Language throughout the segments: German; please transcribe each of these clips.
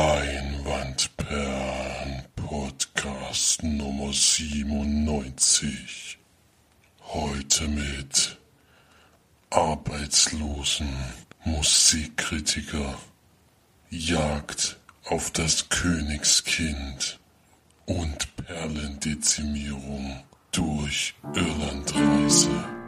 Leinwandperlen Podcast Nummer 97. Heute mit Arbeitslosen Musikkritiker Jagd auf das Königskind und Perlendezimierung durch Irlandreise.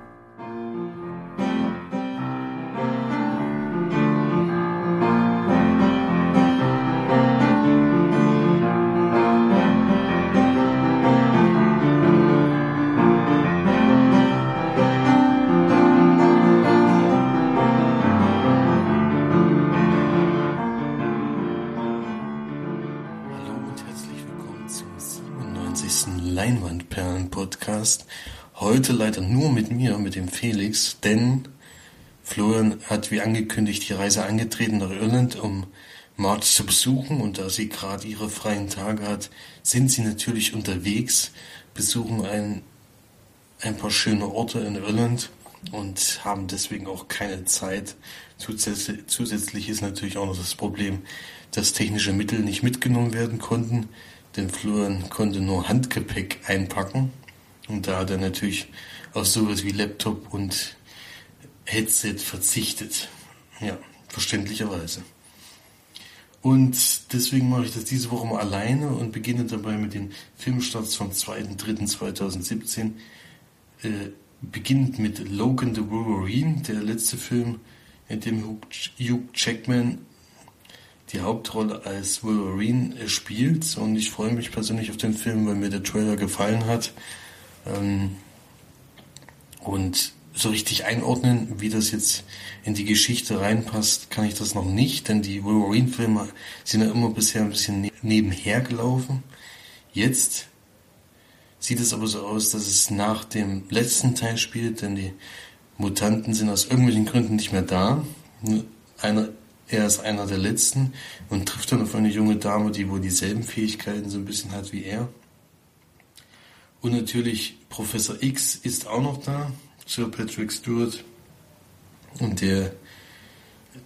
Heute leider nur mit mir, mit dem Felix, denn Florian hat wie angekündigt die Reise angetreten nach Irland, um Marge zu besuchen. Und da sie gerade ihre freien Tage hat, sind sie natürlich unterwegs, besuchen ein, ein paar schöne Orte in Irland und haben deswegen auch keine Zeit. Zusätzlich, zusätzlich ist natürlich auch noch das Problem, dass technische Mittel nicht mitgenommen werden konnten denn Florian konnte nur Handgepäck einpacken. Und da hat er natürlich auf sowas wie Laptop und Headset verzichtet. Ja, verständlicherweise. Und deswegen mache ich das diese Woche mal alleine und beginne dabei mit den Filmstarts vom 2.3.2017. Äh, beginnt mit Logan the Wolverine, der letzte Film, in dem Hugh Jackman die Hauptrolle als Wolverine spielt. Und ich freue mich persönlich auf den Film, weil mir der Trailer gefallen hat. Ähm, und so richtig einordnen, wie das jetzt in die Geschichte reinpasst, kann ich das noch nicht, denn die Wolverine-Filme sind ja immer bisher ein bisschen ne-, nebenher gelaufen. Jetzt sieht es aber so aus, dass es nach dem letzten Teil spielt, denn die Mutanten sind aus irgendwelchen Gründen nicht mehr da. Einer er ist einer der letzten und trifft dann auf eine junge Dame, die wohl dieselben Fähigkeiten so ein bisschen hat wie er. Und natürlich Professor X ist auch noch da, Sir Patrick Stewart. Und der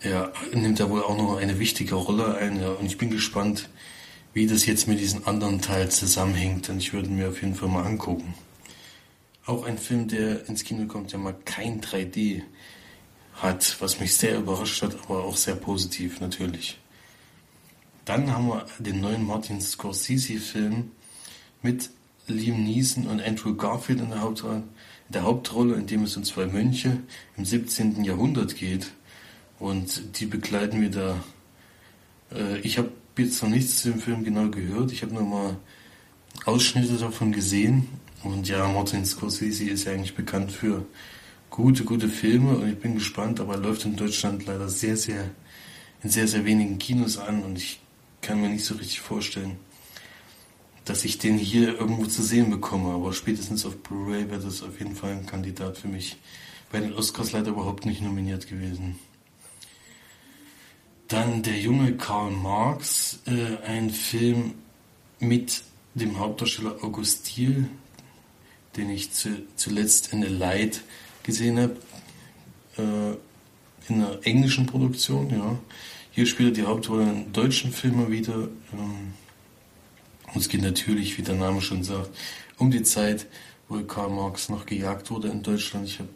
er nimmt da wohl auch noch eine wichtige Rolle ein. Ja. Und ich bin gespannt, wie das jetzt mit diesen anderen Teilen zusammenhängt. Und ich würde mir auf jeden Fall mal angucken. Auch ein Film, der ins Kino kommt, der mal kein 3D hat, was mich sehr überrascht hat, aber auch sehr positiv natürlich. Dann haben wir den neuen Martin Scorsese-Film mit Liam Neeson und Andrew Garfield in der Hauptrolle, in der Hauptrolle, in dem es um zwei Mönche im 17. Jahrhundert geht. Und die begleiten wir da. Äh, ich habe jetzt noch nichts zu dem Film genau gehört. Ich habe nur mal Ausschnitte davon gesehen. Und ja, Martin Scorsese ist ja eigentlich bekannt für gute, gute Filme und ich bin gespannt, aber er läuft in Deutschland leider sehr, sehr, in sehr, sehr wenigen Kinos an und ich kann mir nicht so richtig vorstellen, dass ich den hier irgendwo zu sehen bekomme, aber spätestens auf Blu-ray wäre das auf jeden Fall ein Kandidat für mich. Bei den Oscars leider überhaupt nicht nominiert gewesen. Dann der junge Karl Marx, äh, ein Film mit dem Hauptdarsteller August Thiel, den ich zu, zuletzt in The Light gesehen habe, äh, in einer englischen Produktion, ja. Hier spielt er die Hauptrolle in deutschen Filmen wieder. Ähm, und es geht natürlich, wie der Name schon sagt, um die Zeit, wo Karl Marx noch gejagt wurde in Deutschland. Ich habe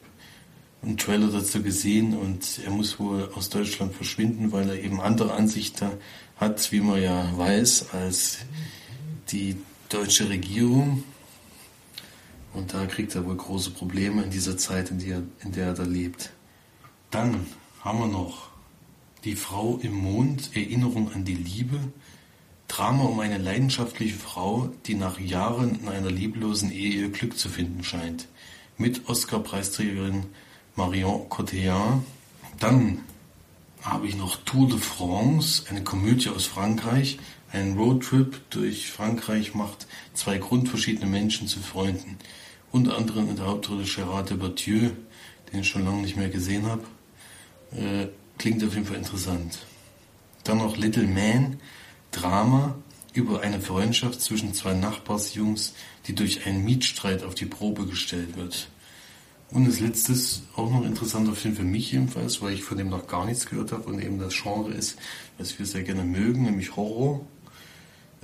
einen Trailer dazu gesehen und er muss wohl aus Deutschland verschwinden, weil er eben andere Ansichten hat, wie man ja weiß, als die deutsche Regierung. Und da kriegt er wohl große Probleme in dieser Zeit, in der, in der er da lebt. Dann haben wir noch Die Frau im Mond, Erinnerung an die Liebe. Drama um eine leidenschaftliche Frau, die nach Jahren in einer lieblosen Ehe ihr Glück zu finden scheint. Mit Oscar-Preisträgerin Marion Cotillard. Dann habe ich noch Tour de France, eine Komödie aus Frankreich. Ein Roadtrip durch Frankreich macht zwei grundverschiedene Menschen zu Freunden unter anderem in der Hauptrolle Gerard Depardieu, den ich schon lange nicht mehr gesehen habe. Äh, klingt auf jeden Fall interessant. Dann noch Little Man, Drama über eine Freundschaft zwischen zwei Nachbarsjungs, die durch einen Mietstreit auf die Probe gestellt wird. Und als letztes auch noch ein interessanter Film für mich jedenfalls, weil ich von dem noch gar nichts gehört habe und eben das Genre ist, was wir sehr gerne mögen, nämlich Horror.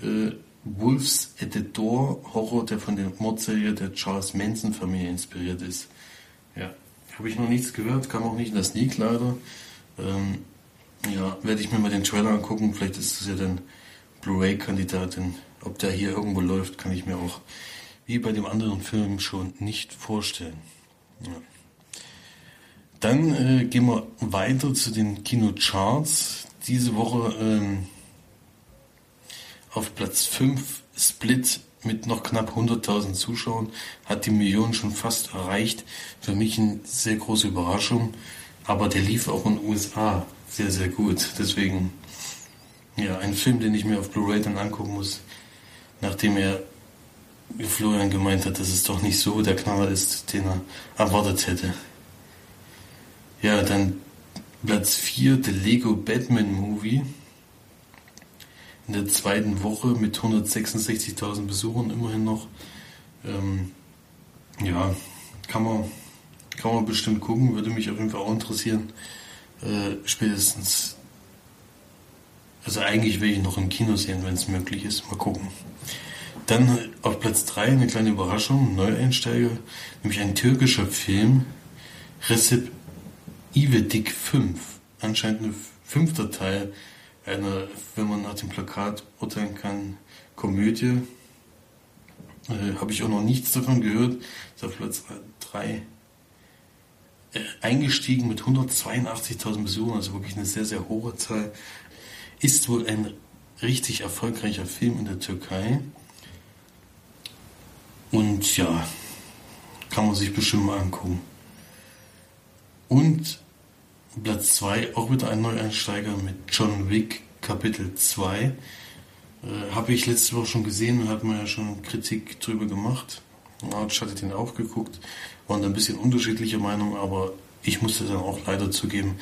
Äh, Wolves at the Door, Horror, der von der Mordserie der Charles Manson Familie inspiriert ist. Ja, habe ich noch nichts gehört, kam auch nicht in das Sneak leider. Ähm, ja, werde ich mir mal den Trailer angucken, vielleicht ist es ja dann Blu-ray-Kandidatin. Ob der hier irgendwo läuft, kann ich mir auch wie bei dem anderen Film schon nicht vorstellen. Ja. Dann äh, gehen wir weiter zu den Kinocharts. Diese Woche ähm, auf Platz 5 Split mit noch knapp 100.000 Zuschauern, hat die Million schon fast erreicht. Für mich eine sehr große Überraschung, aber der lief auch in den USA sehr, sehr gut. Deswegen, ja, ein Film, den ich mir auf Blu-ray dann angucken muss, nachdem er Florian gemeint hat, dass es doch nicht so der Knaller ist, den er erwartet hätte. Ja, dann Platz 4, The Lego Batman Movie. In der zweiten Woche mit 166.000 Besuchern immerhin noch. Ähm, ja, kann man, kann man bestimmt gucken, würde mich auf jeden Fall auch interessieren. Äh, spätestens. Also eigentlich will ich noch im Kino sehen, wenn es möglich ist. Mal gucken. Dann auf Platz 3 eine kleine Überraschung, Neueinsteiger, nämlich ein türkischer Film, Recep Ivedik 5. Anscheinend ein fünfter Teil einer, wenn man nach dem Plakat urteilen kann, Komödie. Äh, Habe ich auch noch nichts davon gehört. Ist auf Platz 3 äh, eingestiegen mit 182.000 Besuchern, also wirklich eine sehr, sehr hohe Zahl. Ist wohl ein richtig erfolgreicher Film in der Türkei. Und ja, kann man sich bestimmt mal angucken. Und Platz 2, auch wieder ein Neueinsteiger mit John Wick, Kapitel 2. Äh, Habe ich letzte Woche schon gesehen und hat man ja schon Kritik drüber gemacht. Arch hatte den auch geguckt, waren da ein bisschen unterschiedliche Meinungen, aber ich musste dann auch leider zugeben,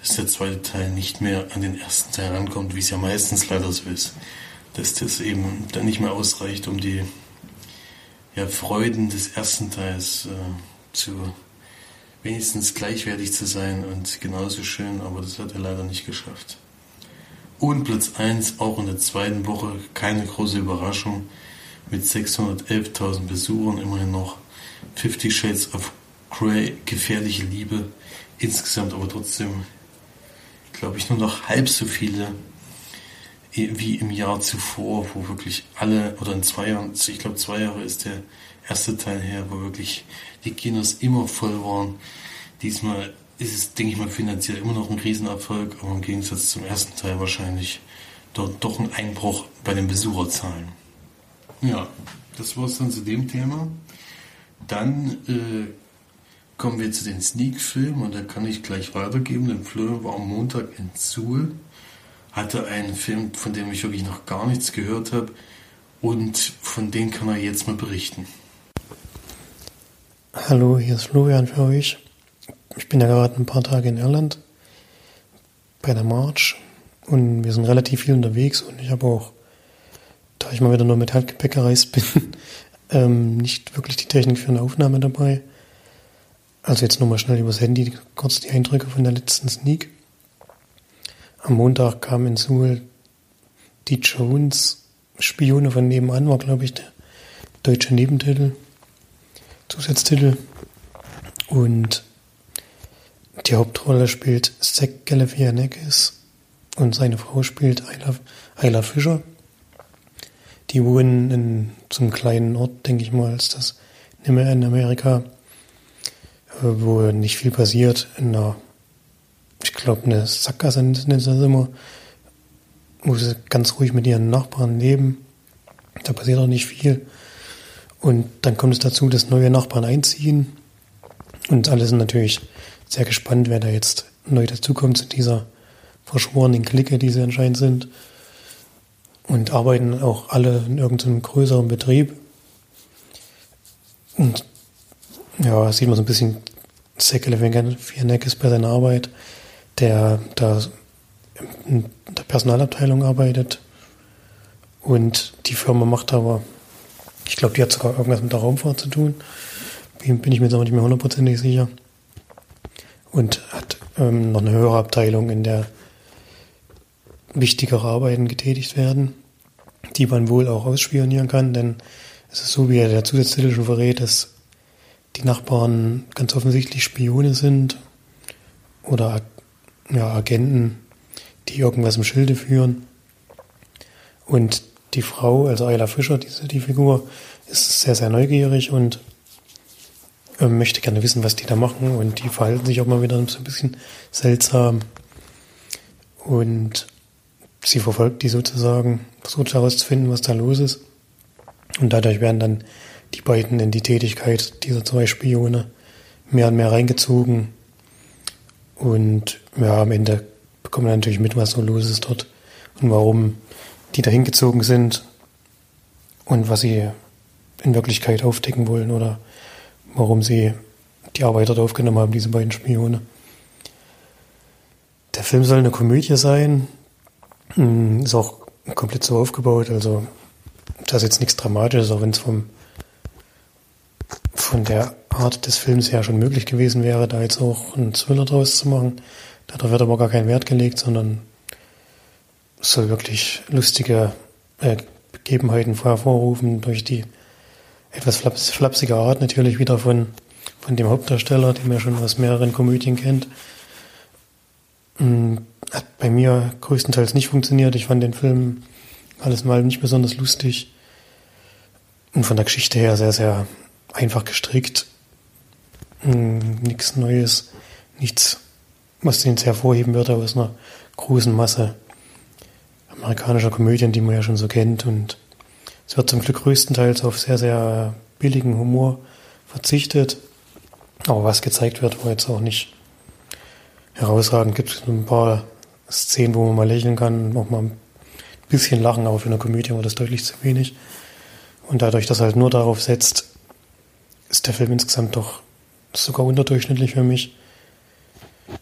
dass der zweite Teil nicht mehr an den ersten Teil rankommt, wie es ja meistens leider so ist. Dass das eben dann nicht mehr ausreicht, um die ja, Freuden des ersten Teils äh, zu wenigstens gleichwertig zu sein und genauso schön, aber das hat er leider nicht geschafft. Und Platz 1 auch in der zweiten Woche, keine große Überraschung, mit 611.000 Besuchern immerhin noch. 50 Shades of Grey, gefährliche Liebe, insgesamt aber trotzdem, glaube ich, nur noch halb so viele wie im Jahr zuvor, wo wirklich alle, oder in zwei Jahren, ich glaube zwei Jahre ist der erste Teil her, wo wirklich die Kinos immer voll waren. Diesmal ist es, denke ich mal, finanziell immer noch ein Riesenerfolg, aber im Gegensatz zum ersten Teil wahrscheinlich dort doch ein Einbruch bei den Besucherzahlen. Ja, das war es dann zu dem Thema. Dann äh, kommen wir zu den Sneak-Filmen und da kann ich gleich weitergeben. Denn Florian war am Montag in Suhl hatte einen Film, von dem ich wirklich noch gar nichts gehört habe und von dem kann er jetzt mal berichten. Hallo, hier ist Florian für euch. Ich bin ja gerade ein paar Tage in Irland bei der March und wir sind relativ viel unterwegs und ich habe auch, da ich mal wieder nur mit Handgepäck gereist bin, ähm, nicht wirklich die Technik für eine Aufnahme dabei. Also jetzt nochmal schnell übers Handy kurz die Eindrücke von der letzten Sneak. Am Montag kam in Suhl die Jones Spione von nebenan, war glaube ich der deutsche Nebentitel, Zusatztitel. Und die Hauptrolle spielt Zach Galifianakis und seine Frau spielt Ayla, Fischer. Die wohnen in so einem kleinen Ort, denke ich mal, ist das in Amerika, wo nicht viel passiert, in einer ich glaube, eine Sackgasse sie das immer, wo sie ganz ruhig mit ihren Nachbarn leben. Da passiert auch nicht viel. Und dann kommt es dazu, dass neue Nachbarn einziehen. Und alle sind natürlich sehr gespannt, wer da jetzt neu dazukommt zu dieser verschworenen Clique, die sie anscheinend sind. Und arbeiten auch alle in irgendeinem größeren Betrieb. Und ja, sieht man so ein bisschen Säckele Fianek bei seiner Arbeit der da in der Personalabteilung arbeitet. Und die Firma macht aber, ich glaube, die hat sogar irgendwas mit der Raumfahrt zu tun. bin ich mir jetzt auch nicht mehr hundertprozentig sicher. Und hat ähm, noch eine höhere Abteilung, in der wichtigere Arbeiten getätigt werden, die man wohl auch ausspionieren kann, denn es ist so, wie der Zusatztitel schon verrät, dass die Nachbarn ganz offensichtlich Spione sind oder ja, Agenten, die irgendwas im Schilde führen. Und die Frau, also Ayla Fischer, diese, die Figur, ist sehr, sehr neugierig und äh, möchte gerne wissen, was die da machen. Und die verhalten sich auch mal wieder so ein bisschen seltsam. Und sie verfolgt die sozusagen, versucht herauszufinden, was da los ist. Und dadurch werden dann die beiden in die Tätigkeit dieser zwei Spione mehr und mehr reingezogen. Und ja, am Ende bekommen wir natürlich mit, was so los ist dort und warum die da hingezogen sind und was sie in Wirklichkeit aufdecken wollen oder warum sie die Arbeit dort aufgenommen haben, diese beiden Spione. Der Film soll eine Komödie sein, hm, ist auch komplett so aufgebaut, also da ist jetzt nichts Dramatisches, auch wenn es vom von der Art des Films her schon möglich gewesen wäre, da jetzt auch einen Thriller draus zu machen. Darauf wird aber gar kein Wert gelegt, sondern es soll wirklich lustige äh, Begebenheiten hervorrufen durch die etwas flaps flapsige Art natürlich wieder von, von dem Hauptdarsteller, den man schon aus mehreren Komödien kennt. Hm, hat bei mir größtenteils nicht funktioniert. Ich fand den Film alles mal nicht besonders lustig und von der Geschichte her sehr, sehr einfach gestrickt. Hm, nichts Neues, nichts, was den jetzt hervorheben würde aus einer großen Masse amerikanischer Komödien, die man ja schon so kennt. Und es wird zum Glück größtenteils auf sehr, sehr billigen Humor verzichtet. Aber was gezeigt wird, war jetzt auch nicht herausragend. Gibt ein paar Szenen, wo man mal lächeln kann, auch mal ein bisschen lachen, aber für eine Komödie war das deutlich zu wenig. Und dadurch, dass er halt nur darauf setzt, ist der Film insgesamt doch sogar unterdurchschnittlich für mich.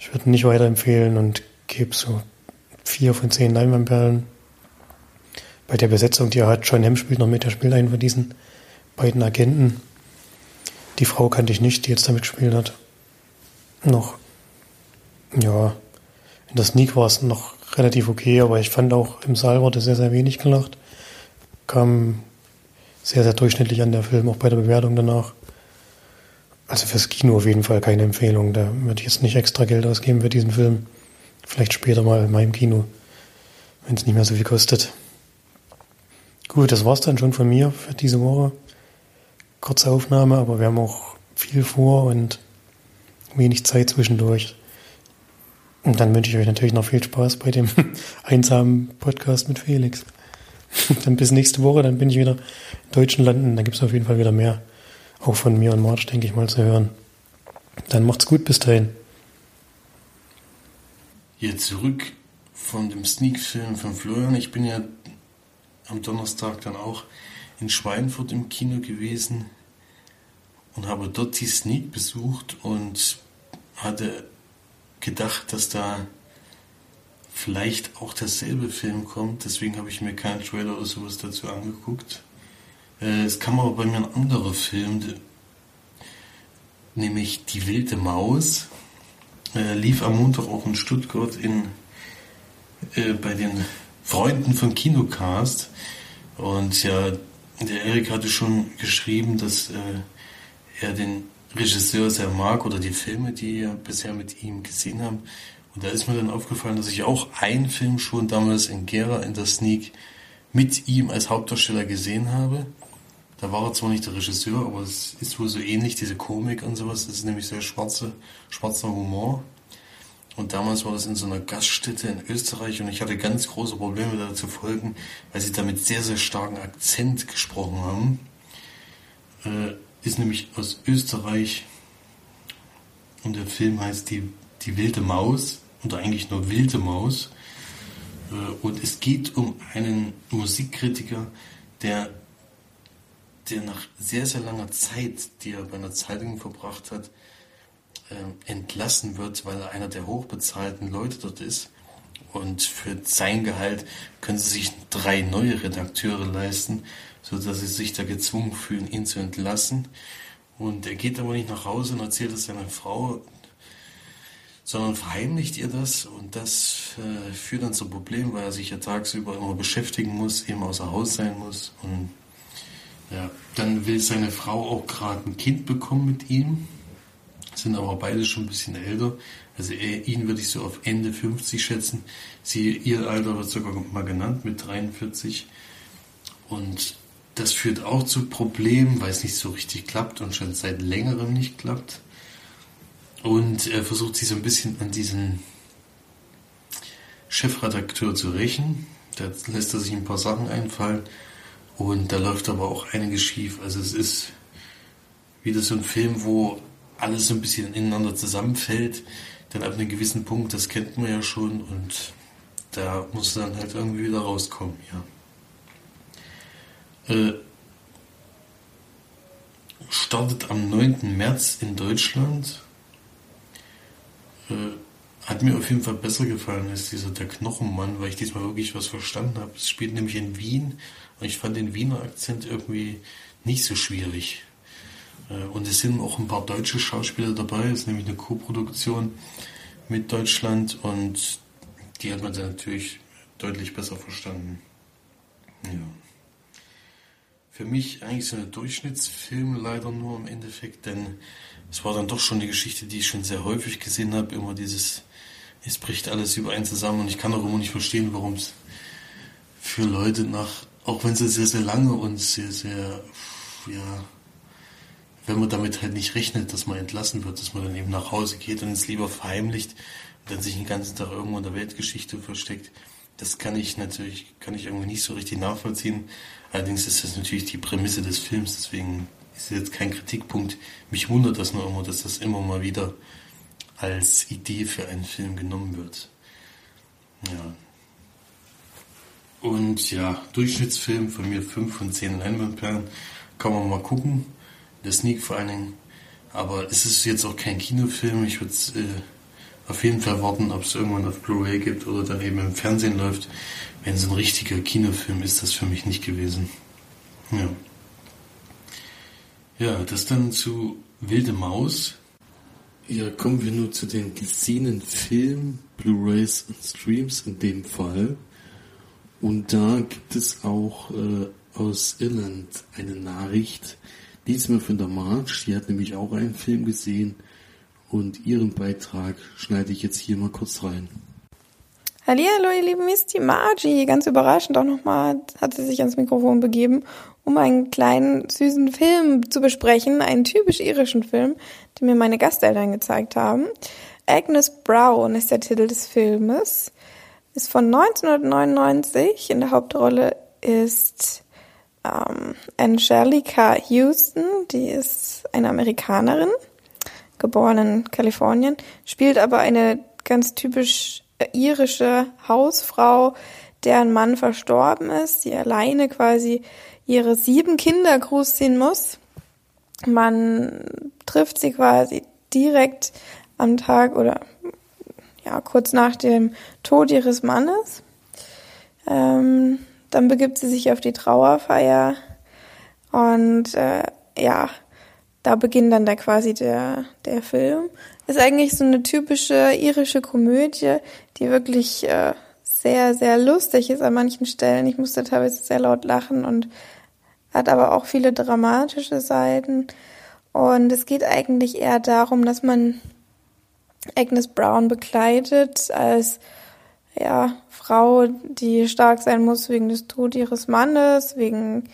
Ich würde ihn nicht weiterempfehlen und gebe so vier von zehn Leinwandperlen. Bei der Besetzung, die er hat, John Hamm spielt noch mit, er spielt einen von diesen beiden Agenten. Die Frau kannte ich nicht, die jetzt damit gespielt hat. Noch, ja, in der Sneak war es noch relativ okay, aber ich fand auch im Saal wurde sehr, sehr wenig gelacht. Kam sehr, sehr durchschnittlich an der Film, auch bei der Bewertung danach. Also fürs Kino auf jeden Fall keine Empfehlung. Da würde ich jetzt nicht extra Geld ausgeben für diesen Film. Vielleicht später mal in meinem Kino, wenn es nicht mehr so viel kostet. Gut, das war's dann schon von mir für diese Woche. Kurze Aufnahme, aber wir haben auch viel vor und wenig Zeit zwischendurch. Und dann wünsche ich euch natürlich noch viel Spaß bei dem einsamen Podcast mit Felix. dann bis nächste Woche, dann bin ich wieder in deutschen Landen. Dann gibt es auf jeden Fall wieder mehr, auch von mir und March, denke ich mal, zu hören. Dann macht's gut, bis dahin. Hier zurück von dem Sneak-Film von Florian. Ich bin ja am Donnerstag dann auch in Schweinfurt im Kino gewesen und habe dort die Sneak besucht und hatte gedacht, dass da vielleicht auch derselbe Film kommt. Deswegen habe ich mir keinen Trailer oder sowas dazu angeguckt. Äh, es kam aber bei mir ein anderer Film, nämlich Die wilde Maus. Äh, lief am Montag auch in Stuttgart in, äh, bei den Freunden von Kinocast. Und ja, der Erik hatte schon geschrieben, dass äh, er den Regisseur sehr mag oder die Filme, die wir bisher mit ihm gesehen haben. Und da ist mir dann aufgefallen, dass ich auch einen Film schon damals in Gera in der Sneak mit ihm als Hauptdarsteller gesehen habe. Da war er zwar nicht der Regisseur, aber es ist wohl so ähnlich, diese Komik und sowas. Das ist nämlich sehr schwarze, schwarzer Humor. Und damals war das in so einer Gaststätte in Österreich und ich hatte ganz große Probleme da zu folgen, weil sie da mit sehr, sehr starkem Akzent gesprochen haben. Äh, ist nämlich aus Österreich und der Film heißt Die, die wilde Maus oder eigentlich nur Wilde Maus. Äh, und es geht um einen Musikkritiker, der, der nach sehr, sehr langer Zeit, die er bei einer Zeitung verbracht hat, äh, entlassen wird, weil er einer der hochbezahlten Leute dort ist. Und für sein Gehalt können sie sich drei neue Redakteure leisten, so dass sie sich da gezwungen fühlen, ihn zu entlassen. Und er geht aber nicht nach Hause und erzählt es seiner Frau, sondern verheimlicht ihr das und das äh, führt dann zu Problemen, weil er sich ja tagsüber immer beschäftigen muss, eben außer Haus sein muss. Und ja, dann will seine Frau auch gerade ein Kind bekommen mit ihm, sind aber beide schon ein bisschen älter. Also er, ihn würde ich so auf Ende 50 schätzen. Sie, ihr Alter wird sogar mal genannt mit 43. Und das führt auch zu Problemen, weil es nicht so richtig klappt und schon seit längerem nicht klappt. Und er versucht sich so ein bisschen an diesen Chefredakteur zu rächen. Da lässt er sich ein paar Sachen einfallen. Und da läuft aber auch einiges schief. Also es ist wieder so ein Film, wo alles so ein bisschen ineinander zusammenfällt. Dann ab einem gewissen Punkt, das kennt man ja schon. Und da muss dann halt irgendwie wieder rauskommen, ja. Äh, startet am 9. März in Deutschland äh, hat mir auf jeden Fall besser gefallen als dieser Der Knochenmann, weil ich diesmal wirklich was verstanden habe. Es spielt nämlich in Wien und ich fand den Wiener Akzent irgendwie nicht so schwierig. Äh, und es sind auch ein paar deutsche Schauspieler dabei. Es ist nämlich eine Co-Produktion mit Deutschland und die hat man dann natürlich deutlich besser verstanden. Ja. Für mich eigentlich so ein Durchschnittsfilm leider nur im Endeffekt, denn es war dann doch schon die Geschichte, die ich schon sehr häufig gesehen habe, immer dieses, es bricht alles über einen zusammen und ich kann auch immer nicht verstehen, warum es für Leute nach, auch wenn sie sehr, sehr lange und sehr, sehr, ja, wenn man damit halt nicht rechnet, dass man entlassen wird, dass man dann eben nach Hause geht und es lieber verheimlicht und dann sich den ganzen Tag irgendwo in der Weltgeschichte versteckt. Das kann ich natürlich, kann ich irgendwie nicht so richtig nachvollziehen. Allerdings ist das natürlich die Prämisse des Films, deswegen ist jetzt kein Kritikpunkt. Mich wundert das nur immer, dass das immer mal wieder als Idee für einen Film genommen wird. Ja. Und ja, Durchschnittsfilm von mir 5 von 10 Leinwandperlen. Kann man mal gucken. Der Sneak vor allen Dingen. Aber es ist jetzt auch kein Kinofilm. Ich würde äh, auf jeden Fall warten, ob es irgendwann auf Blu-ray gibt oder dann eben im Fernsehen läuft. Wenn es ein richtiger Kinofilm ist, das für mich nicht gewesen. Ja. Ja, das dann zu Wilde Maus. Ja, kommen wir nur zu den gesehenen Filmen, Blu-rays und Streams in dem Fall. Und da gibt es auch äh, aus Irland eine Nachricht, diesmal von der March, die hat nämlich auch einen Film gesehen und ihren Beitrag schneide ich jetzt hier mal kurz rein. Hallo, ihr lieben Misty Margie. Ganz überraschend auch nochmal hat sie sich ans Mikrofon begeben um einen kleinen süßen Film zu besprechen, einen typisch irischen Film, den mir meine Gasteltern gezeigt haben. Agnes Brown ist der Titel des Filmes, ist von 1999. In der Hauptrolle ist ähm, Angelica Houston, die ist eine Amerikanerin, geboren in Kalifornien, spielt aber eine ganz typisch irische Hausfrau, deren Mann verstorben ist, die alleine quasi ihre sieben Kinder großziehen muss. Man trifft sie quasi direkt am Tag oder ja kurz nach dem Tod ihres Mannes. Ähm, dann begibt sie sich auf die Trauerfeier und äh, ja, da beginnt dann da quasi der, der Film. Ist eigentlich so eine typische irische Komödie, die wirklich äh, sehr, sehr lustig ist an manchen Stellen. Ich musste teilweise sehr laut lachen und hat aber auch viele dramatische Seiten. Und es geht eigentlich eher darum, dass man Agnes Brown begleitet als ja, Frau, die stark sein muss wegen des Todes ihres Mannes, wegen,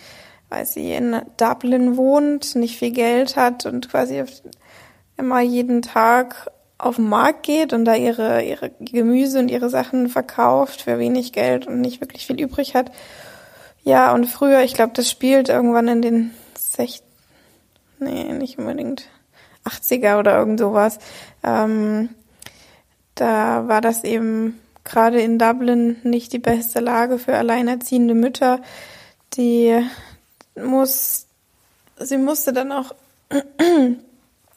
weil sie in Dublin wohnt, nicht viel Geld hat und quasi immer jeden Tag auf den Markt geht und da ihre, ihre Gemüse und ihre Sachen verkauft für wenig Geld und nicht wirklich viel übrig hat ja, und früher, ich glaube, das spielt irgendwann in den 60, nee, nicht unbedingt 80er oder irgend sowas. Ähm, da war das eben gerade in Dublin nicht die beste Lage für alleinerziehende Mütter. Die muss, sie musste dann auch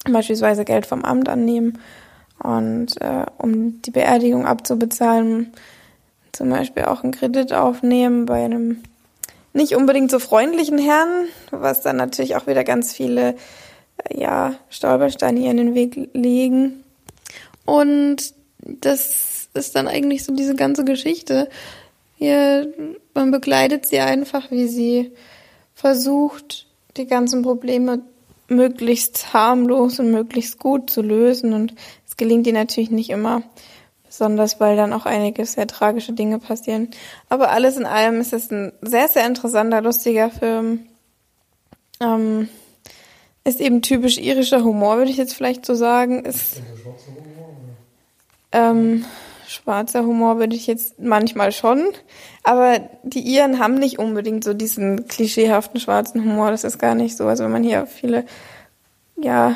beispielsweise Geld vom Amt annehmen und äh, um die Beerdigung abzubezahlen, zum Beispiel auch einen Kredit aufnehmen bei einem nicht unbedingt so freundlichen Herren, was dann natürlich auch wieder ganz viele ja, Stolpersteine ihr in den Weg legen. Und das ist dann eigentlich so diese ganze Geschichte. Hier, man begleitet sie einfach, wie sie versucht, die ganzen Probleme möglichst harmlos und möglichst gut zu lösen. Und es gelingt ihr natürlich nicht immer, besonders weil dann auch einige sehr tragische Dinge passieren. Aber alles in allem ist es ein sehr, sehr interessanter, lustiger Film. Ähm, ist eben typisch irischer Humor, würde ich jetzt vielleicht so sagen. Ist, ähm, schwarzer Humor würde ich jetzt manchmal schon, aber die Iren haben nicht unbedingt so diesen klischeehaften schwarzen Humor, das ist gar nicht so. Also wenn man hier viele, ja,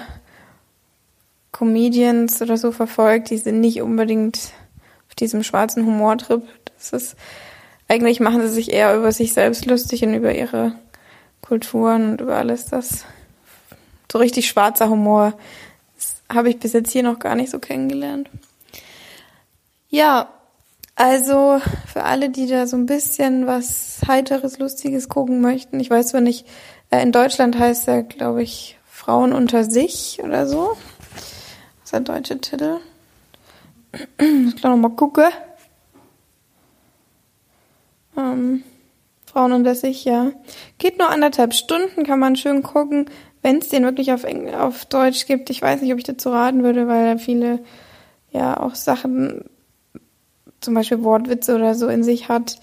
Comedians oder so verfolgt, die sind nicht unbedingt auf diesem schwarzen Humortrip. Das ist, eigentlich machen sie sich eher über sich selbst lustig und über ihre Kulturen und über alles das. So richtig schwarzer Humor, habe ich bis jetzt hier noch gar nicht so kennengelernt. Ja, also für alle, die da so ein bisschen was Heiteres, Lustiges gucken möchten, ich weiß zwar nicht, äh, in Deutschland heißt er, glaube ich, Frauen unter sich oder so. Das ist der deutsche Titel. Ich kann noch mal gucken. Ähm, Frauen unter sich, ja. Geht nur anderthalb Stunden, kann man schön gucken. Wenn es den wirklich auf, Engl auf Deutsch gibt, ich weiß nicht, ob ich dazu raten würde, weil er viele ja auch Sachen zum Beispiel Wortwitze oder so in sich hat,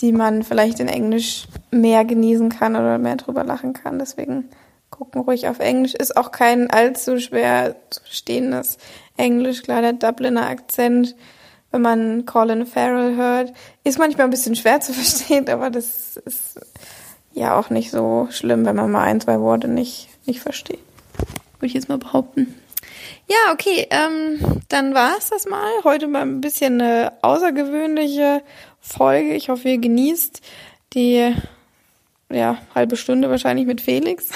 die man vielleicht in Englisch mehr genießen kann oder mehr drüber lachen kann. Deswegen gucken ruhig auf Englisch. Ist auch kein allzu schwer zu verstehendes Englisch. Klar, der Dubliner Akzent, wenn man Colin Farrell hört, ist manchmal ein bisschen schwer zu verstehen, aber das ist ja auch nicht so schlimm, wenn man mal ein, zwei Worte nicht, nicht versteht. Würde ich jetzt mal behaupten. Ja, okay, ähm, dann war's das mal. Heute mal ein bisschen eine außergewöhnliche Folge. Ich hoffe, ihr genießt die ja, halbe Stunde wahrscheinlich mit Felix.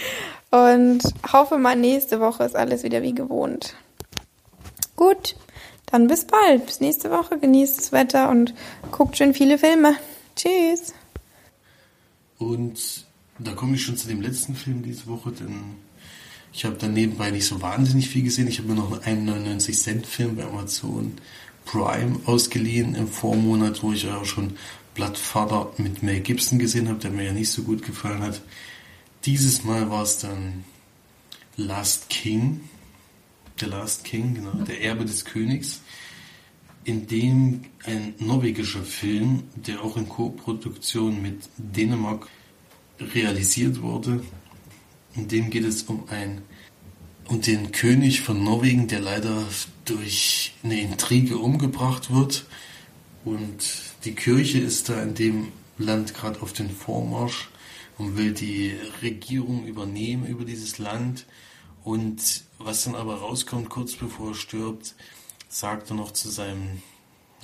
Und hoffe mal, nächste Woche ist alles wieder wie gewohnt. Gut, dann bis bald. Bis nächste Woche. Genießt das Wetter und guckt schön viele Filme. Tschüss. Und da komme ich schon zu dem letzten Film diese Woche, denn ich habe dann nebenbei nicht so wahnsinnig viel gesehen. Ich habe mir noch einen 99 Cent Film bei Amazon Prime ausgeliehen im Vormonat, wo ich auch schon Blattvater mit Mel Gibson gesehen habe, der mir ja nicht so gut gefallen hat. Dieses Mal war es dann Last King, The Last King, genau, der Erbe des Königs, in dem ein norwegischer Film, der auch in Co-Produktion mit Dänemark realisiert wurde, in dem geht es um ein um den König von Norwegen, der leider durch eine Intrige umgebracht wird. Und die Kirche ist da in dem Land gerade auf den Vormarsch und will die Regierung übernehmen über dieses Land. Und was dann aber rauskommt, kurz bevor er stirbt, sagt er noch zu seinem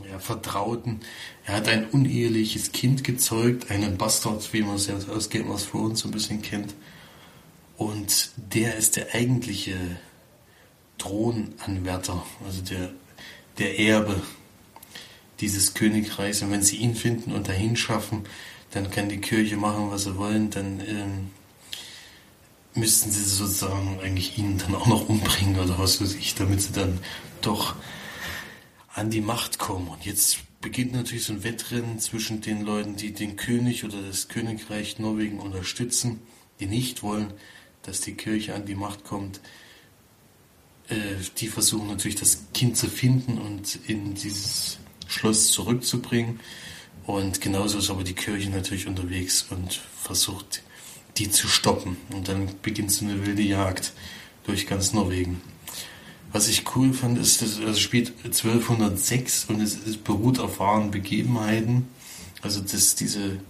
ja, Vertrauten, er hat ein uneheliches Kind gezeugt, einen Bastard, wie man es ja aus Game of Thrones so ein bisschen kennt. Und der ist der eigentliche Thronanwärter, also der, der Erbe dieses Königreichs. Und wenn sie ihn finden und dahin schaffen, dann kann die Kirche machen, was sie wollen, dann ähm, müssten sie sozusagen eigentlich ihn dann auch noch umbringen oder was weiß ich, damit sie dann doch an die Macht kommen. Und jetzt beginnt natürlich so ein Wettrennen zwischen den Leuten, die den König oder das Königreich Norwegen unterstützen, die nicht wollen, dass die Kirche an die Macht kommt, äh, die versuchen natürlich das Kind zu finden und in dieses Schloss zurückzubringen. Und genauso ist aber die Kirche natürlich unterwegs und versucht, die zu stoppen. Und dann beginnt so eine wilde Jagd durch ganz Norwegen. Was ich cool fand, ist, es spielt 1206 und es, es beruht auf wahren Begebenheiten. Also dass diese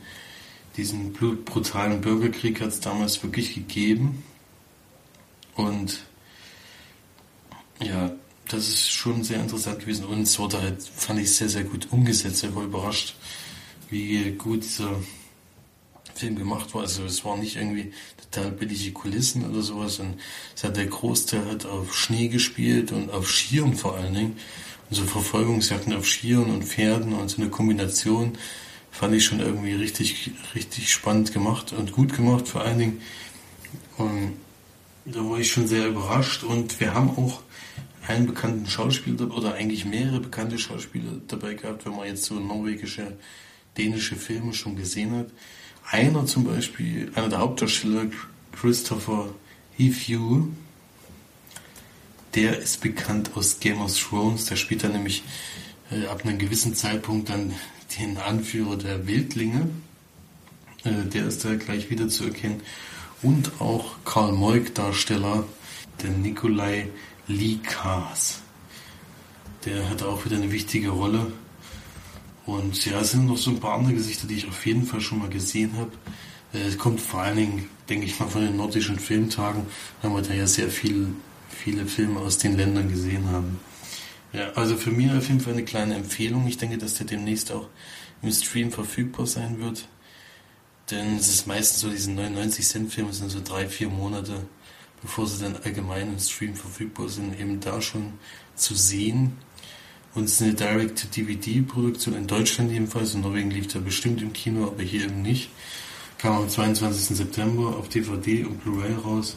diesen brutalen Bürgerkrieg hat es damals wirklich gegeben. Und ja, das ist schon sehr interessant gewesen. Und es wurde halt, fand ich, sehr, sehr gut umgesetzt. Ich war überrascht, wie gut dieser Film gemacht war. Also es waren nicht irgendwie total billige Kulissen oder sowas. Und es hat der Großteil halt auf Schnee gespielt und auf Skiern vor allen Dingen. Und so Verfolgungsjagden auf Skiern und Pferden und so eine Kombination fand ich schon irgendwie richtig, richtig spannend gemacht und gut gemacht vor allen Dingen. Und Da war ich schon sehr überrascht und wir haben auch einen bekannten Schauspieler oder eigentlich mehrere bekannte Schauspieler dabei gehabt, wenn man jetzt so norwegische, dänische Filme schon gesehen hat. Einer zum Beispiel, einer der Hauptdarsteller, Christopher Heathew, der ist bekannt aus Game of Thrones. Der spielt dann nämlich äh, ab einem gewissen Zeitpunkt dann den Anführer der Wildlinge. Äh, der ist da gleich wieder zu erkennen. Und auch Karl Moik Darsteller, der Nikolai Likas. Der hat auch wieder eine wichtige Rolle. Und ja, es sind noch so ein paar andere Gesichter, die ich auf jeden Fall schon mal gesehen habe. Äh, es kommt vor allen Dingen, denke ich mal, von den nordischen Filmtagen, weil wir da ja sehr viel, viele Filme aus den Ländern gesehen haben. Ja, also für mich auf jeden Fall eine kleine Empfehlung. Ich denke, dass der demnächst auch im Stream verfügbar sein wird. Denn es ist meistens so, diese 99 Cent Filme sind so drei, vier Monate, bevor sie dann allgemein im Stream verfügbar sind, eben da schon zu sehen. Und es ist eine Direct-to-DVD-Produktion in Deutschland jedenfalls. In Norwegen lief er bestimmt im Kino, aber hier eben nicht. Kam am 22. September auf DVD und Blu-ray raus.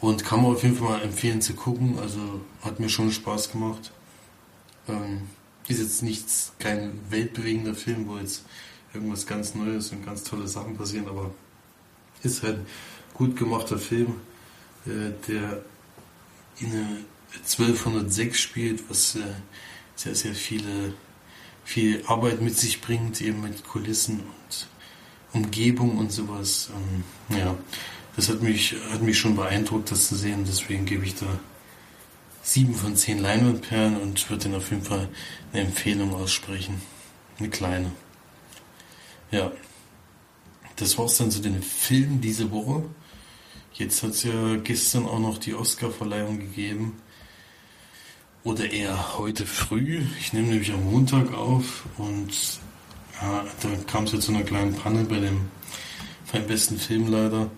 Und kann man auf jeden Fall mal empfehlen zu gucken. Also hat mir schon Spaß gemacht. Ähm, ist jetzt nichts, kein weltbewegender Film, wo jetzt irgendwas ganz Neues und ganz tolle Sachen passieren, aber ist halt ein gut gemachter Film, äh, der in 1206 spielt, was äh, sehr, sehr viele, viel Arbeit mit sich bringt, eben mit Kulissen und Umgebung und sowas. Ähm, ja, das hat mich, hat mich schon beeindruckt, das zu sehen, deswegen gebe ich da sieben von zehn Leinwandperlen und würde Ihnen auf jeden Fall eine Empfehlung aussprechen. Eine kleine. Ja. Das war's dann zu den Filmen diese Woche. Jetzt hat es ja gestern auch noch die Oscar-Verleihung gegeben. Oder eher heute früh. Ich nehme nämlich am Montag auf und ja, da kam es ja zu einer kleinen Panne bei dem beim besten Film leider.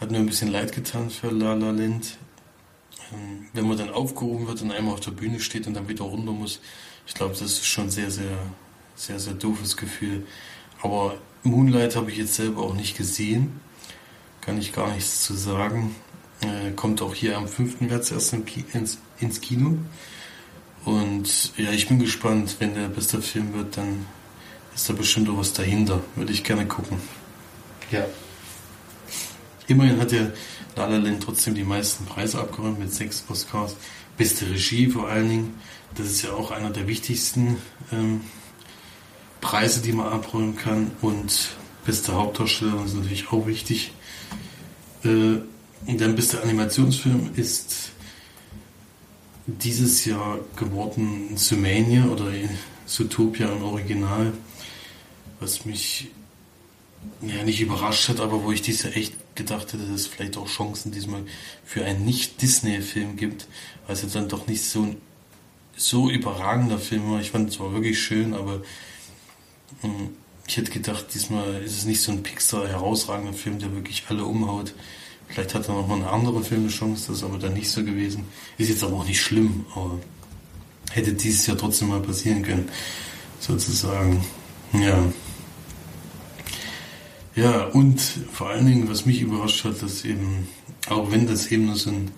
Hat mir ein bisschen leid getan für La La Land. Ähm, wenn man dann aufgehoben wird und einmal auf der Bühne steht und dann wieder runter muss, ich glaube, das ist schon sehr, sehr, sehr, sehr doofes Gefühl. Aber Moonlight habe ich jetzt selber auch nicht gesehen. Kann ich gar nichts zu sagen. Äh, kommt auch hier am 5. März erst ins, ins Kino. Und ja, ich bin gespannt, wenn der beste Film wird, dann ist da bestimmt auch was dahinter. Würde ich gerne gucken. Ja. Immerhin hat der La La Land trotzdem die meisten Preise abgeräumt mit sechs Oscars. Beste Regie vor allen Dingen. Das ist ja auch einer der wichtigsten ähm, Preise, die man abräumen kann. Und beste Hauptdarsteller ist natürlich auch wichtig. Äh, und dann beste Animationsfilm ist dieses Jahr geworden Sumania oder Zootopia im Original, was mich ja nicht überrascht hat, aber wo ich dieses Jahr echt gedacht hätte, dass es vielleicht auch Chancen diesmal für einen Nicht-Disney-Film gibt, weil es dann doch nicht so ein so überragender Film war. Ich fand es zwar wirklich schön, aber hm, ich hätte gedacht, diesmal ist es nicht so ein Pixar herausragender Film, der wirklich alle umhaut. Vielleicht hat er noch mal eine andere Film eine Chance, das ist aber dann nicht so gewesen. Ist jetzt aber auch nicht schlimm, aber hätte dieses Jahr trotzdem mal passieren können, sozusagen. Ja. Ja, und vor allen Dingen, was mich überrascht hat, dass eben, auch wenn das eben nur so ein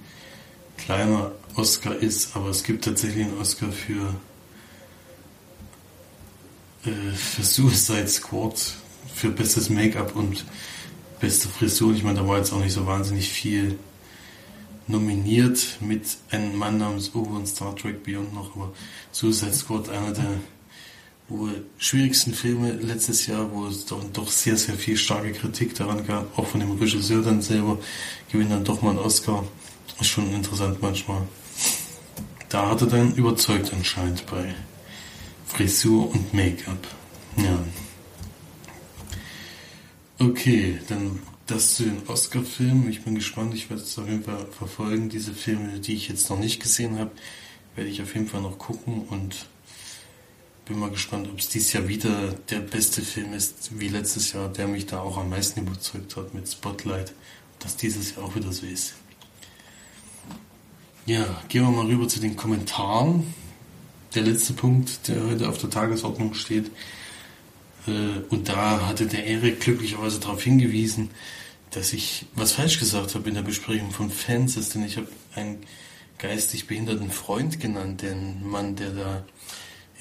kleiner Oscar ist, aber es gibt tatsächlich einen Oscar für, äh, für Suicide Squad, für bestes Make-up und beste Frisur. Ich meine, da war jetzt auch nicht so wahnsinnig viel nominiert mit einem Mann namens Uwe und Star Trek Beyond noch, aber Suicide Squad, einer der schwierigsten Filme letztes Jahr, wo es doch, doch sehr, sehr viel starke Kritik daran gab, auch von dem Regisseur dann selber, gewinnt dann doch mal einen Oscar. Ist schon interessant manchmal. Da hat er dann überzeugt anscheinend bei Frisur und Make-up. Ja. Okay, dann das zu den Oscar-Filmen. Ich bin gespannt, ich werde es auf jeden Fall verfolgen. Diese Filme, die ich jetzt noch nicht gesehen habe, werde ich auf jeden Fall noch gucken und bin mal gespannt, ob es dieses Jahr wieder der beste Film ist wie letztes Jahr, der mich da auch am meisten überzeugt hat mit Spotlight. Dass dieses Jahr auch wieder so ist. Ja, gehen wir mal rüber zu den Kommentaren. Der letzte Punkt, der heute auf der Tagesordnung steht. Äh, und da hatte der Erik glücklicherweise darauf hingewiesen, dass ich was falsch gesagt habe in der Besprechung von Fans, denn ich habe einen geistig behinderten Freund genannt, den Mann, der da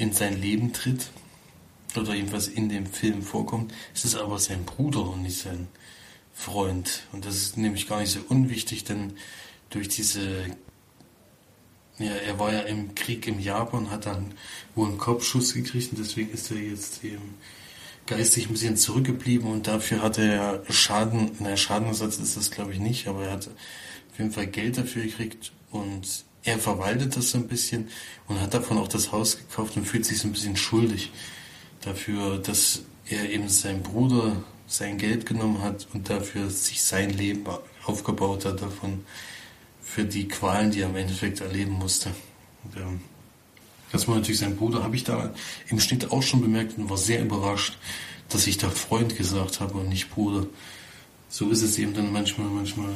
in sein Leben tritt oder jedenfalls in dem Film vorkommt. Es ist aber sein Bruder und nicht sein Freund. Und das ist nämlich gar nicht so unwichtig, denn durch diese, ja, er war ja im Krieg im Japan, hat dann wohl einen Kopfschuss gekriegt und deswegen ist er jetzt eben geistig ein bisschen zurückgeblieben und dafür hat er Schaden, naja, Schadenersatz ist das glaube ich nicht, aber er hat auf jeden Fall Geld dafür gekriegt und er verwaltet das so ein bisschen und hat davon auch das Haus gekauft und fühlt sich so ein bisschen schuldig dafür, dass er eben seinem Bruder sein Geld genommen hat und dafür sich sein Leben aufgebaut hat davon für die Qualen, die er im Endeffekt erleben musste. Und, ähm, das war natürlich sein Bruder, habe ich da im Schnitt auch schon bemerkt und war sehr überrascht, dass ich da Freund gesagt habe und nicht Bruder. So ist es eben dann manchmal, manchmal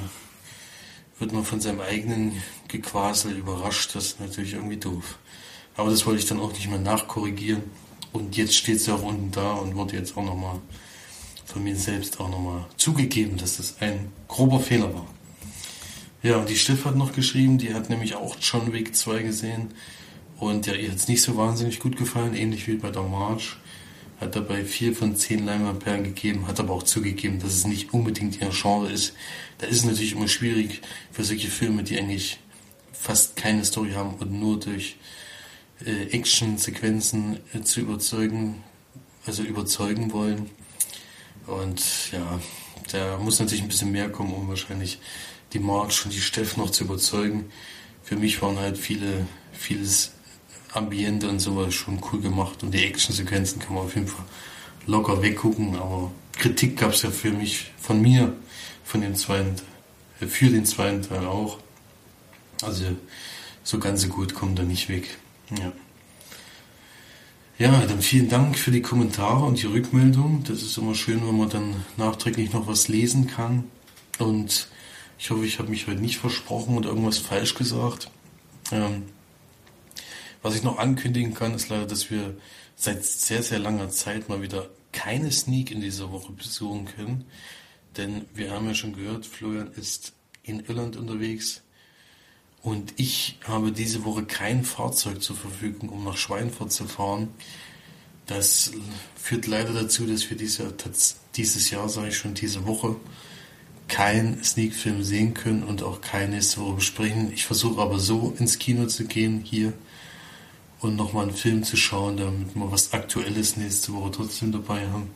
wird man von seinem eigenen Gequasel überrascht, das ist natürlich irgendwie doof. Aber das wollte ich dann auch nicht mehr nachkorrigieren. Und jetzt steht es ja auch unten da und wurde jetzt auch nochmal von mir selbst auch nochmal zugegeben, dass das ein grober Fehler war. Ja, und die Steff hat noch geschrieben, die hat nämlich auch John Wick 2 gesehen und ja, ihr hat es nicht so wahnsinnig gut gefallen, ähnlich wie bei der March. Hat dabei vier von zehn Leinwandperlen gegeben, hat aber auch zugegeben, dass es nicht unbedingt ihr Genre ist. Da ist es natürlich immer schwierig für solche Filme, die eigentlich fast keine Story haben und nur durch äh, Action-Sequenzen äh, zu überzeugen, also überzeugen wollen. Und ja, da muss natürlich ein bisschen mehr kommen, um wahrscheinlich die March und die Steff noch zu überzeugen. Für mich waren halt viele, vieles Ambiente und sowas schon cool gemacht und die Actionsequenzen kann man auf jeden Fall locker weggucken, aber Kritik gab es ja für mich, von mir, von dem zweiten, äh, für den zweiten Teil auch. Also so ganz so gut kommt er nicht weg. Ja. Ja, dann vielen Dank für die Kommentare und die Rückmeldung. Das ist immer schön, wenn man dann nachträglich noch was lesen kann. Und ich hoffe, ich habe mich heute nicht versprochen und irgendwas falsch gesagt. Ähm, was ich noch ankündigen kann, ist leider, dass wir seit sehr, sehr langer Zeit mal wieder keine Sneak in dieser Woche besuchen können. Denn wir haben ja schon gehört, Florian ist in Irland unterwegs und ich habe diese Woche kein Fahrzeug zur Verfügung, um nach Schweinfurt zu fahren. Das führt leider dazu, dass wir dieser, dieses Jahr, sage ich schon, diese Woche keinen Sneak-Film sehen können und auch keine nächste Woche besprechen. Ich versuche aber so ins Kino zu gehen hier und nochmal einen Film zu schauen, damit wir was Aktuelles nächste Woche trotzdem dabei haben.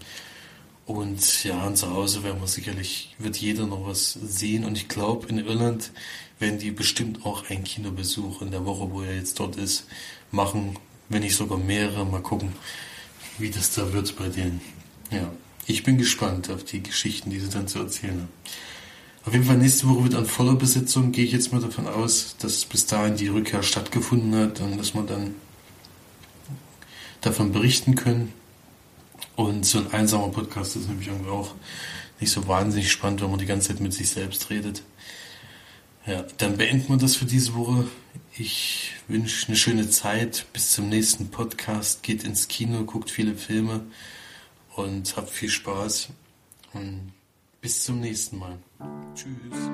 Und ja, zu Hause werden wir sicherlich, wird jeder noch was sehen. Und ich glaube, in Irland werden die bestimmt auch einen Kinobesuch in der Woche, wo er jetzt dort ist, machen. Wenn nicht sogar mehrere. Mal gucken, wie das da wird bei denen. Ja, ich bin gespannt auf die Geschichten, die sie dann zu erzählen haben. Auf jeden Fall nächste Woche wird an voller Besetzung, gehe ich jetzt mal davon aus, dass bis dahin die Rückkehr stattgefunden hat und dass man dann davon berichten können. Und so ein einsamer Podcast ist nämlich irgendwie auch nicht so wahnsinnig spannend, wenn man die ganze Zeit mit sich selbst redet. Ja, dann beenden wir das für diese Woche. Ich wünsche eine schöne Zeit. Bis zum nächsten Podcast. Geht ins Kino, guckt viele Filme und habt viel Spaß. Und bis zum nächsten Mal. Tschüss.